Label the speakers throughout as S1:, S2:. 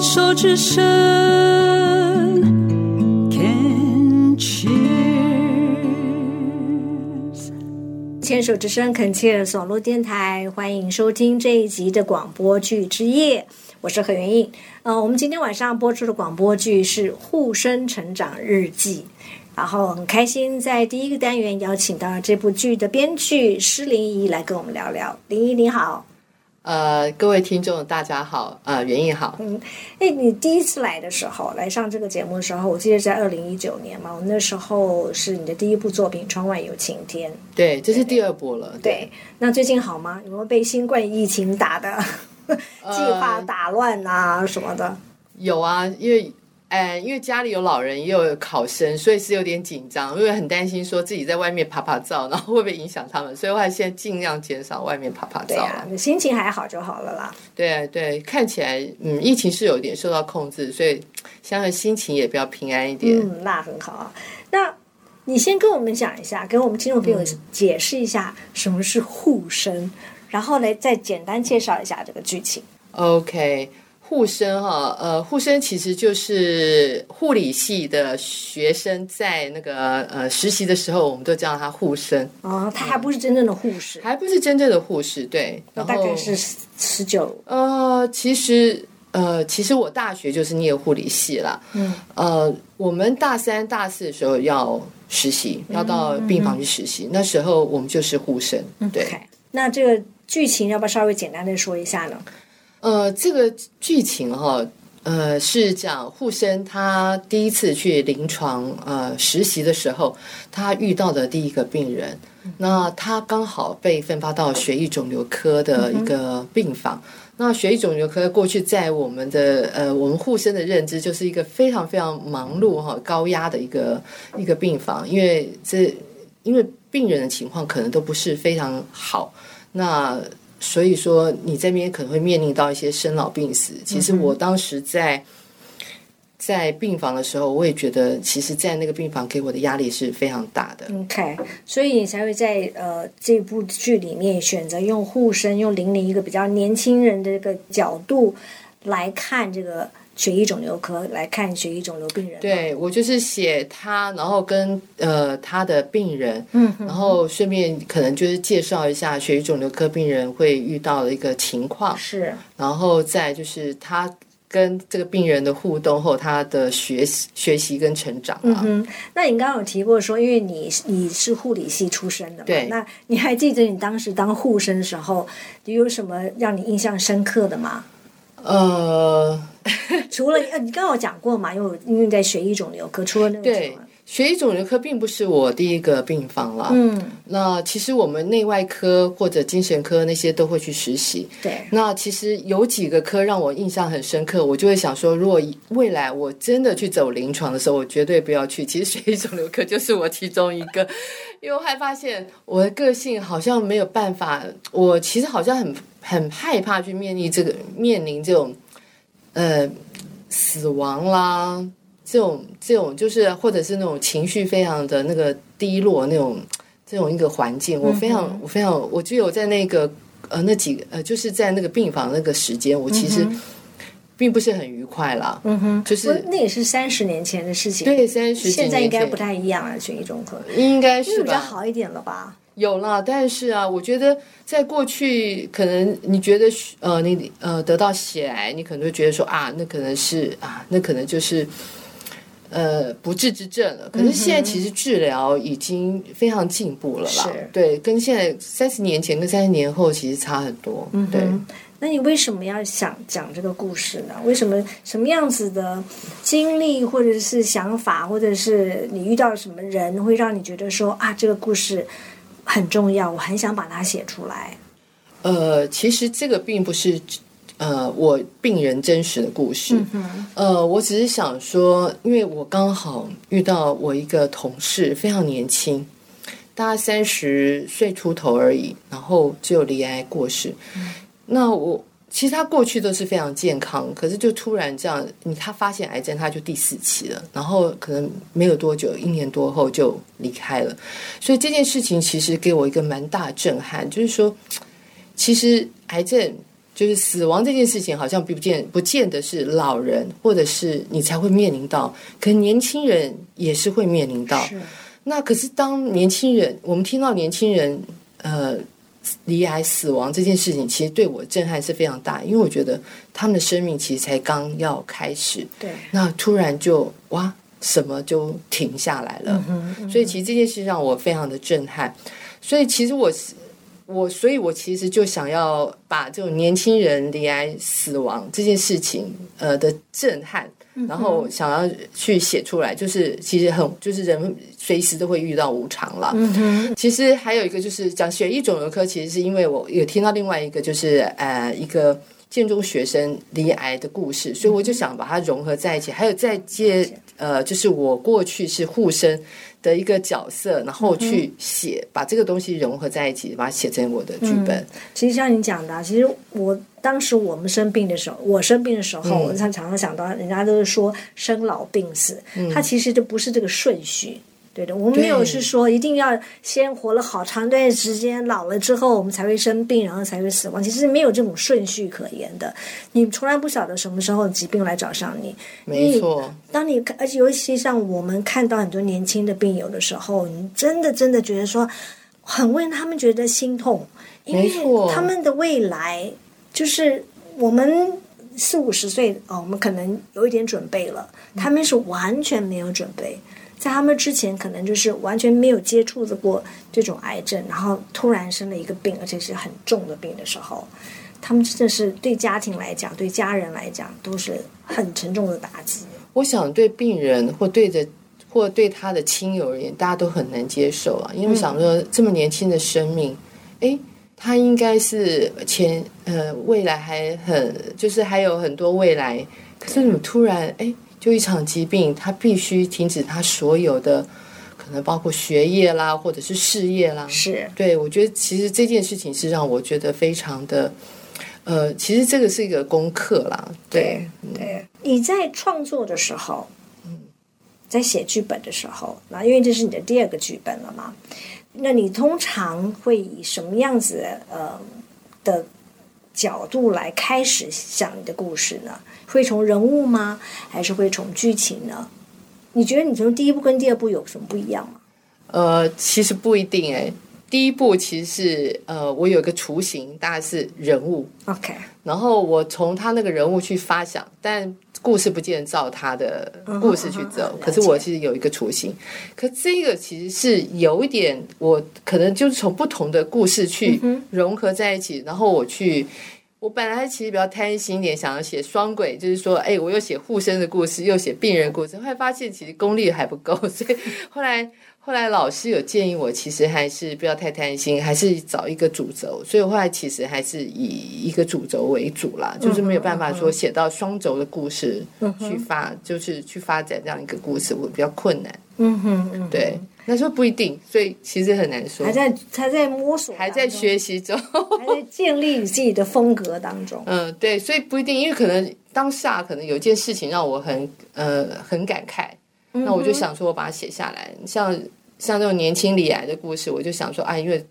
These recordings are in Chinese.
S1: 牵手之声，Can cheers。
S2: 牵手之声 c o n c h e r s 网络电台，欢迎收听这一集的广播剧之夜，我是何元印。呃，我们今天晚上播出的广播剧是《护生成长日记》，然后很开心在第一个单元邀请到这部剧的编剧施林怡来跟我们聊聊。林怡你好，
S3: 呃，各位听众大家好，呃，袁毅好，
S2: 嗯，哎，你第一次来的时候，来上这个节目的时候，我记得在二零一九年嘛，我那时候是你的第一部作品《窗外有晴天》。
S3: 对，这是第二部了，
S2: 对，那最近好吗？有没有被新冠疫情打的 计划打乱啊什么的？
S3: 有啊，因为，呃，因为家里有老人，也有考生，所以是有点紧张，因为很担心说自己在外面爬爬照，然后会不会影响他们，所以我现在尽量减少外面爬爬照
S2: 对啊。，心情还好就好了啦。
S3: 对对，看起来，嗯，疫情是有点受到控制，所以相对心情也比较平安一点。
S2: 嗯，那很好啊。那你先跟我们讲一下，跟我们听众朋友解释一下什么是护生，然后呢，再简单介绍一下这个剧情。
S3: OK，护生哈，呃，护生其实就是护理系的学生在那个呃实习的时候，我们都叫他护生，
S2: 哦，他还不是真正的护士，
S3: 还不是真正的护士，对。
S2: 那
S3: 然后
S2: 大概是十九。
S3: 呃，其实呃，其实我大学就是念护理系啦，
S2: 嗯，
S3: 呃，我们大三、大四的时候要实习，要到病房去实习，那时候我们就是护生，对。
S2: 那这个剧情要不要稍微简单的说一下呢？
S3: 呃，这个剧情哈、呃，是讲护生他第一次去临床呃实习的时候，他遇到的第一个病人，那他刚好被分发到血液肿瘤科的一个病房。那血液肿瘤科过去在我们的呃我们护生的认知，就是一个非常非常忙碌哈、高压的一个一个病房，因为这因为病人的情况可能都不是非常好，那所以说你这边可能会面临到一些生老病死。其实我当时在在病房的时候，我也觉得，其实，在那个病房给我的压力是非常大的。
S2: OK，所以你才会在呃这部剧里面选择用护生，用玲玲一个比较年轻人的这个角度来看这个血液肿瘤科，来看血液肿瘤病人。，
S3: 对我就是写他，然后跟呃他的病人，
S2: 嗯，
S3: 然后顺便可能就是介绍一下血液肿瘤科病人会遇到的一个情况，
S2: 是
S3: 然后再就是他跟这个病人的互动后，他的学习、学习跟成长啊。
S2: 嗯，那你刚刚有提过说，因为你你是护理系出身的嘛，
S3: 对
S2: 那你还记得你当时当护生的时候，有什么让你印象深刻的吗？
S3: 呃，
S2: 除了呃，你刚刚有讲过嘛，因为我因为在血液肿瘤科，除了那个
S3: 对
S2: 什么，
S3: 血液肿瘤科并不是我第一个病房了。
S2: 嗯，
S3: 那其实我们内外科或者精神科那些都会去实习。
S2: 对，
S3: 那其实有几个科让我印象很深刻，我就会想说，如果未来我真的去走临床的时候，我绝对不要去。其实血液肿瘤科就是我其中一个，因为我还发现我的个性好像没有办法，我其实好像很很害怕去面临这个面临这种呃死亡啦，这种这种就是或者是那种情绪非常的那个低落那种这种一个环境，我非常、我非常我觉得我在那个呃那几个呃就是在那个病房那个时间，我其实并不是很愉快啦，
S2: 嗯哼，
S3: 就是
S2: 那也是三十年前的事情，
S3: 对三十几
S2: 现在应该不太一样了，血液中科。
S3: 应该
S2: 就是比较？好一点了吧？
S3: 有了，但是啊，我觉得在过去，可能你觉得呃，你呃得到血癌，你可能会觉得说啊，那可能是啊，那可能就是呃不治之症了。可是现在其实治疗已经非常进步了啦
S2: 是，
S3: 对，跟现在三十年前跟三十年后其实差很多，对。
S2: 那你为什么要想讲这个故事呢？为什么什么样子的经历，或者是想法，或者是你遇到什么人，会让你觉得说啊，这个故事很重要，我很想把它写出来？
S3: 呃，其实这个并不是呃我病人真实的故事，呃，我只是想说，因为我刚好遇到我一个同事非常年轻，大概三十岁出头而已，然后就离癌过世。那我其实他过去都是非常健康，可是就突然这样，你他发现癌症，他就第四期了，然后可能没有多久，一年多后就离开了。所以这件事情其实给我一个蛮大的震撼，就是说，其实癌症就是死亡这件事情，好像不见不见得是老人或者是你才会面临到，可能年轻人也是会面临到。那可是当年轻人，我们听到年轻人呃离癌死亡这件事情，其实对我震撼是非常大，因为我觉得他们的生命其实才刚要开始，
S2: 对，
S3: 那突然就哇，什么就停下来了。所以其实这件事让我非常的震撼。所以其实我是我，所以我其实就想要把这种年轻人离癌死亡这件事情呃的震撼。然后想要去写出来，就是其实很就是人随时都会遇到无常了。
S2: 嗯哼，
S3: 其实还有一个就是讲血液肿瘤科，其实是因为我有听到另外一个就是呃一个建中学生离癌的故事，所以我就想把它融合在一起。还有再接呃，就是我过去是护生的一个角色，然后去写把这个东西融合在一起，把它写成我的剧本。
S2: 其实像你讲的啊，其实我当时我们生病的时候，我生病的时候，我常常常想到，人家都是说生老病死，它其实就不是这个顺序。对的，我们没有是说一定要先活了好长一段时间，老了之后我们才会生病，然后才会死亡。其实没有这种顺序可言的，你从来不晓得什么时候疾病来找上你。
S3: 没错，
S2: 当你而且尤其像我们看到很多年轻的病友的时候，你真的真的觉得说很为他们觉得心痛，因为他们的未来就是我们四五十岁哦，我们可能有一点准备了，他们是完全没有准备。在他们之前，可能就是完全没有接触过这种癌症，然后突然生了一个病，而且是很重的病的时候，他们真的是对家庭来讲，对家人来讲，都是很沉重的打击。
S3: 我想对病人或对着或对他的亲友而言，大家都很难接受啊，因为想说这么年轻的生命，哎，他应该是前呃未来还很就是还有很多未来，可是怎么突然哎就一场疾病，他必须停止他所有的可能包括学业啦，或者是事业啦，
S2: 是
S3: 对我觉得其实这件事情是让我觉得非常的。呃，其实这个是一个功课啦，对，
S2: 对，你在创作的时候，在写剧本的时候，那因为这是你的第二个剧本了嘛，那你通常会以什么样子呃的角度来开始想你的故事呢？会从人物吗？还是会从剧情呢？你觉得你从第一部跟第二部有什么不一样吗？
S3: 呃，其实不一定哎。第一部其实是呃，我有一个雏形，大概是人物
S2: ，OK，
S3: 然后我从他那个人物去发想，但故事不见得照他的故事去走可是我其实有一个雏形，可这个其实是有一点，我可能就是从不同的故事去
S2: 嗯
S3: 融合在一起，然后我去。我本来其实比较贪心一点，想要写双轨，就是说，哎，我又写护生的故事，又写病人故事，后来发现其实功力还不够，所以后来后来老师有建议我，其实还是不要太贪心，还是找一个主轴，所以我后来其实还是以一个主轴为主啦，就是没有办法说写到双轴的故事去发，就是去发展这样一个故事，我比较困难。
S2: 嗯哼嗯，
S3: 对，那时候不一定，所以其实很难说
S2: 还，在还在摸索，
S3: 还在，学习中。
S2: 还在建立你自己的风格当中。
S3: 嗯，对，所以不一定，因为可能当下可能有一件事情让我很呃很感慨，那我就想说我把它写下来。像像这种年轻李癌的故事，我就想说啊，因为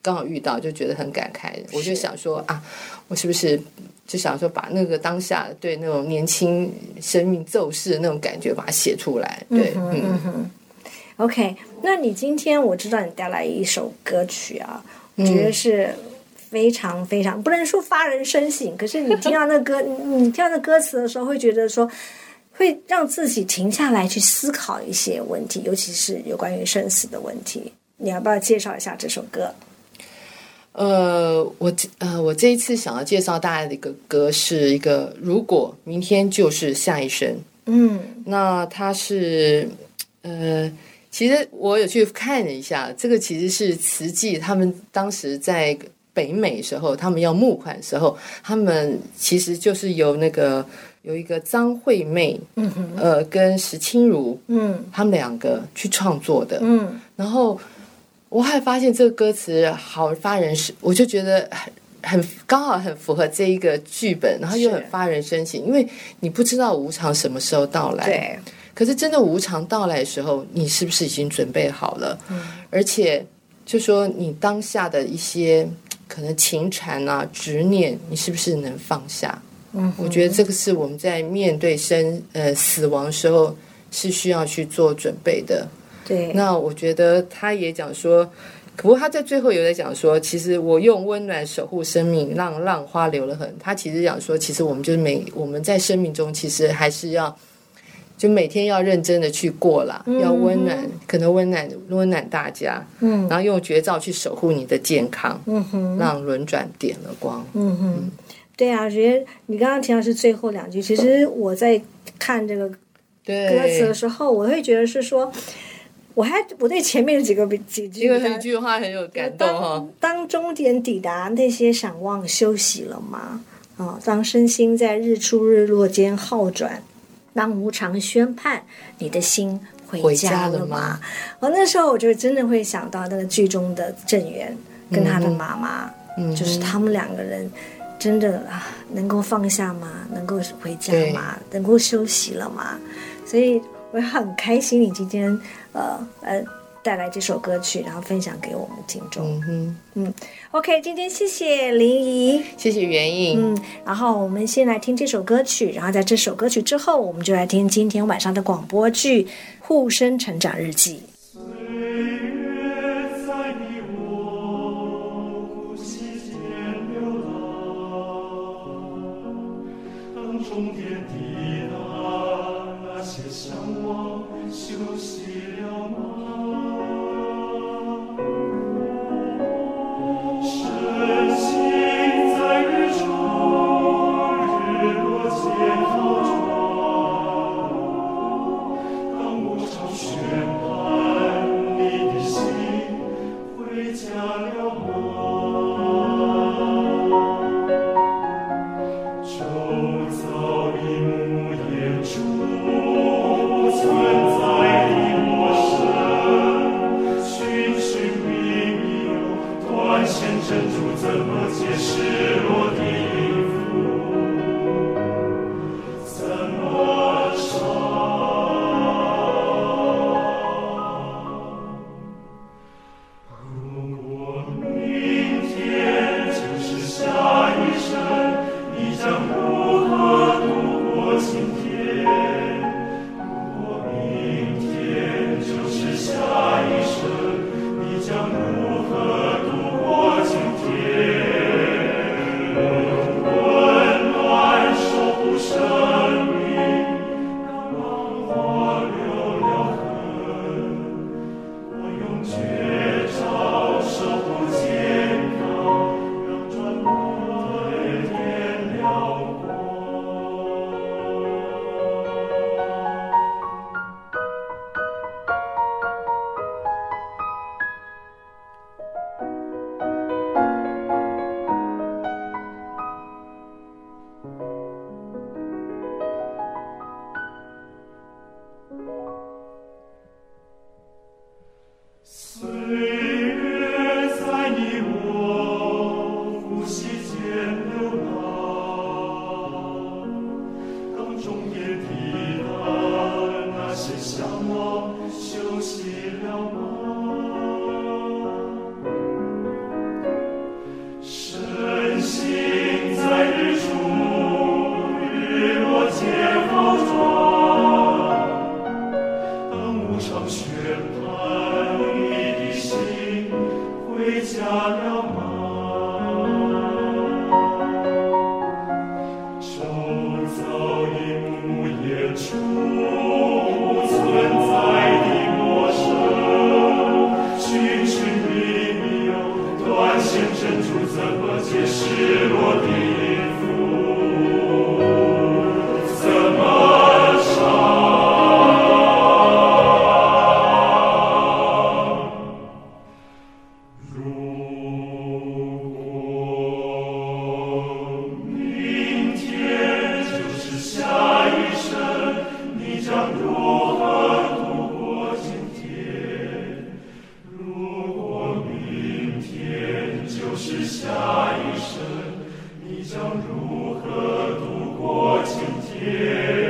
S3: 刚好遇到，就觉得很感慨，我就想说啊，我是不是就想说把那个当下对那种年轻生命骤逝的那种感觉把它写出来？对，嗯
S2: OK，那你今天我知道你带来一首歌曲啊，我觉得是非常非常不能说发人深省，可是你听到那歌，你 你听到那歌词的时候，会觉得说会让自己停下来去思考一些问题，尤其是有关于生死的问题。你要不要介绍一下这首歌？
S3: 呃，我这呃，我这一次想要介绍大家的一个歌是一个，如果明天就是下一生，
S2: 嗯
S3: 那它是呃，其实我有去看了一下，这个其实是慈济他们当时在北美时候，他们要募款时候，他们其实就是由那个有一个张惠妹，呃，跟石清如
S2: 嗯
S3: 他们两个去创作的，
S2: 嗯。
S3: 然后我还发现这个歌词好发人深，我就觉得很很刚好很符合这一个剧本，然后又很发人深省，因为你不知道无常什么时候到来，
S2: 对，
S3: 可是真的无常到来的时候，你是不是已经准备好了？
S2: 嗯
S3: 而且就说你当下的一些可能情缠啊、执念，你是不是能放下？
S2: 嗯，
S3: 我觉得这个是我们在面对生呃死亡时候是需要去做准备的。
S2: 对，
S3: 那我觉得他也讲说，不过他在最后有在讲说，其实我用温暖守护生命，让浪花流了痕。他其实讲说，其实我们就是每我们在生命中，其实还是要。就每天要认真的去过啦，要温暖，可能温暖温暖大家，
S2: 嗯。
S3: 然后用绝招去守护你的健康，
S2: 嗯哼，
S3: 让轮转点了光。
S2: 嗯哼，对啊，我觉得你刚刚提到是最后两句，其实我在看这个
S3: 对，
S2: 歌词的时候，我会觉得是说，我还我对前面的几个比几句
S3: 因为
S2: 比较
S3: 一句话很有感动哈
S2: 当。当终点抵达，那些想望休息了吗？啊、当身心在日出日落间好转，当无常宣判，你的心回
S3: 回
S2: 家
S3: 家了
S2: 了吗
S3: 我？
S2: 哦，那时候我就真的会想到那个剧中的郑源跟他的妈妈，
S3: 嗯
S2: 就是他们两个人。真的啊，能够放下吗？能够回家吗？能够休息了吗？所以我很开心，你今天呃呃带来这首歌曲，然后分享给我们听众。
S3: 嗯哼
S2: ，OK，今天谢谢林怡，
S3: 谢谢袁颖。
S2: 嗯，然后我们先来听这首歌曲，然后在这首歌曲之后，我们就来听今天晚上的广播剧《护生成长日记》。
S4: 那一生你将如何度过今天